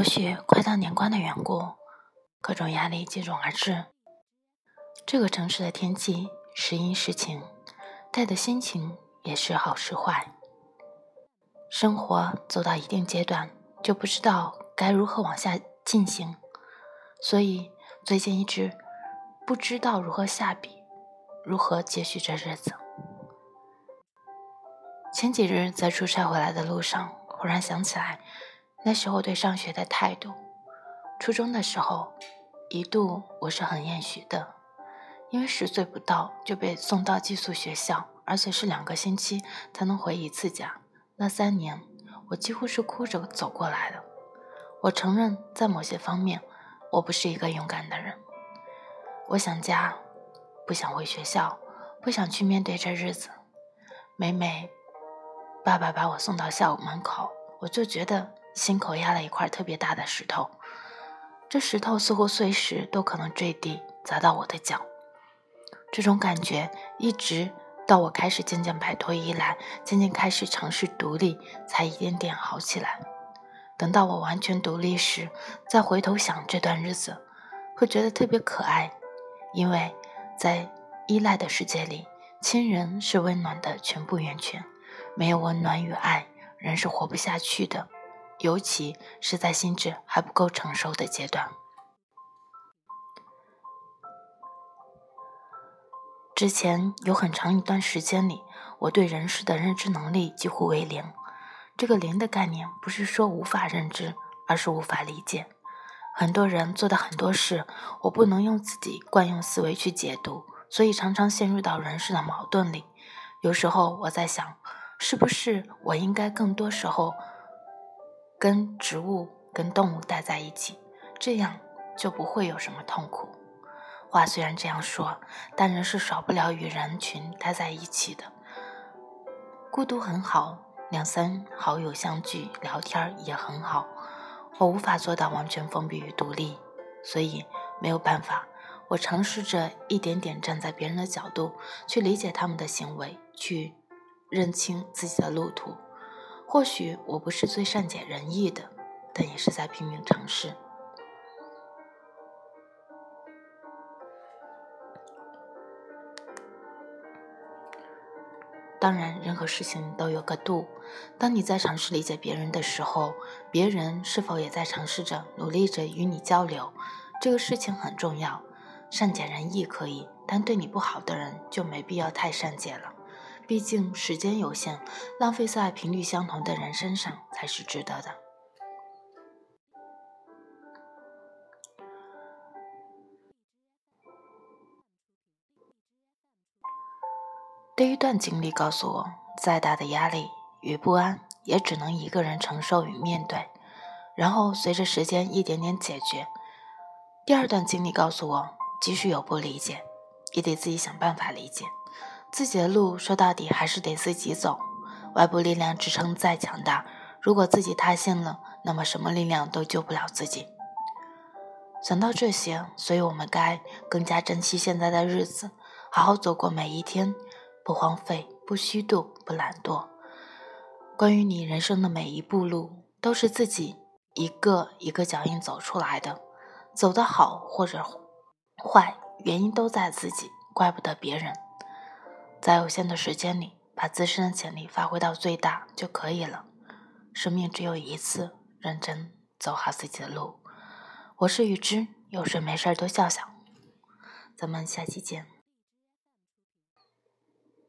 或许快到年关的缘故，各种压力接踵而至。这个城市的天气时阴时晴，带的心情也是好是坏。生活走到一定阶段，就不知道该如何往下进行，所以最近一直不知道如何下笔，如何继续这日子。前几日在出差回来的路上，忽然想起来。那时候对上学的态度，初中的时候，一度我是很厌学的，因为十岁不到就被送到寄宿学校，而且是两个星期才能回一次家。那三年，我几乎是哭着走过来的。我承认，在某些方面，我不是一个勇敢的人。我想家，不想回学校，不想去面对这日子。每每爸爸把我送到校门口，我就觉得。心口压了一块特别大的石头，这石头似乎随时都可能坠地砸到我的脚。这种感觉一直到我开始渐渐摆脱依赖，渐渐开始尝试独立，才一点点好起来。等到我完全独立时，再回头想这段日子，会觉得特别可爱，因为在依赖的世界里，亲人是温暖的全部源泉，没有温暖与爱，人是活不下去的。尤其是在心智还不够成熟的阶段。之前有很长一段时间里，我对人事的认知能力几乎为零。这个“零”的概念，不是说无法认知，而是无法理解。很多人做的很多事，我不能用自己惯用思维去解读，所以常常陷入到人事的矛盾里。有时候我在想，是不是我应该更多时候。跟植物、跟动物待在一起，这样就不会有什么痛苦。话虽然这样说，但人是少不了与人群待在一起的。孤独很好，两三好友相聚聊天也很好。我无法做到完全封闭与独立，所以没有办法。我尝试着一点点站在别人的角度去理解他们的行为，去认清自己的路途。或许我不是最善解人意的，但也是在拼命尝试。当然，任何事情都有个度。当你在尝试理解别人的时候，别人是否也在尝试着努力着与你交流？这个事情很重要。善解人意可以，但对你不好的人就没必要太善解了。毕竟时间有限，浪费在频率相同的人身上才是值得的。第一段经历告诉我，再大的压力与不安，也只能一个人承受与面对，然后随着时间一点点解决。第二段经历告诉我，即使有不理解，也得自己想办法理解。自己的路说到底还是得自己走，外部力量支撑再强大，如果自己塌陷了，那么什么力量都救不了自己。想到这些，所以我们该更加珍惜现在的日子，好好走过每一天，不荒废，不虚度，不懒惰。关于你人生的每一步路，都是自己一个一个脚印走出来的，走得好或者坏，原因都在自己，怪不得别人。在有限的时间里，把自身的潜力发挥到最大就可以了。生命只有一次，认真走好自己的路。我是雨之，有事没事多笑笑。咱们下期见。